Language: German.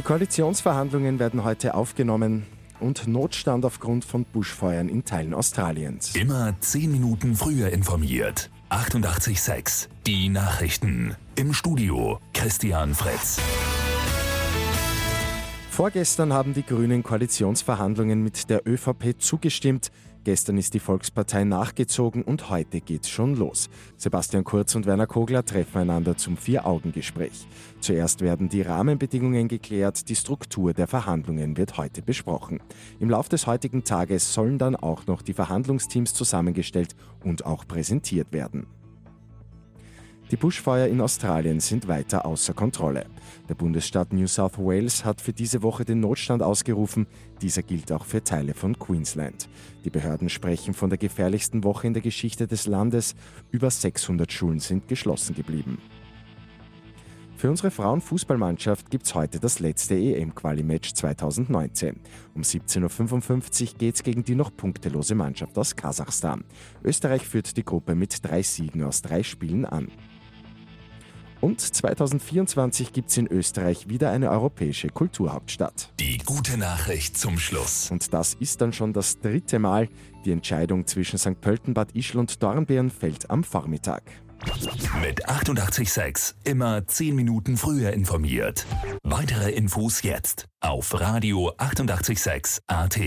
Die Koalitionsverhandlungen werden heute aufgenommen und Notstand aufgrund von Buschfeuern in Teilen Australiens. Immer zehn Minuten früher informiert. 88.6 Die Nachrichten. Im Studio Christian Fritz. Vorgestern haben die Grünen Koalitionsverhandlungen mit der ÖVP zugestimmt. Gestern ist die Volkspartei nachgezogen und heute geht's schon los. Sebastian Kurz und Werner Kogler treffen einander zum Vier-Augen-Gespräch. Zuerst werden die Rahmenbedingungen geklärt, die Struktur der Verhandlungen wird heute besprochen. Im Lauf des heutigen Tages sollen dann auch noch die Verhandlungsteams zusammengestellt und auch präsentiert werden. Die Buschfeuer in Australien sind weiter außer Kontrolle. Der Bundesstaat New South Wales hat für diese Woche den Notstand ausgerufen. Dieser gilt auch für Teile von Queensland. Die Behörden sprechen von der gefährlichsten Woche in der Geschichte des Landes. Über 600 Schulen sind geschlossen geblieben. Für unsere Frauenfußballmannschaft gibt es heute das letzte EM-Quali-Match 2019. Um 17.55 Uhr geht es gegen die noch punktelose Mannschaft aus Kasachstan. Österreich führt die Gruppe mit drei Siegen aus drei Spielen an. Und 2024 gibt es in Österreich wieder eine europäische Kulturhauptstadt. Die gute Nachricht zum Schluss. Und das ist dann schon das dritte Mal. Die Entscheidung zwischen St. Pölten, Bad Ischl und Dornbirn fällt am Vormittag. Mit 886 immer 10 Minuten früher informiert. Weitere Infos jetzt auf Radio 886 AT.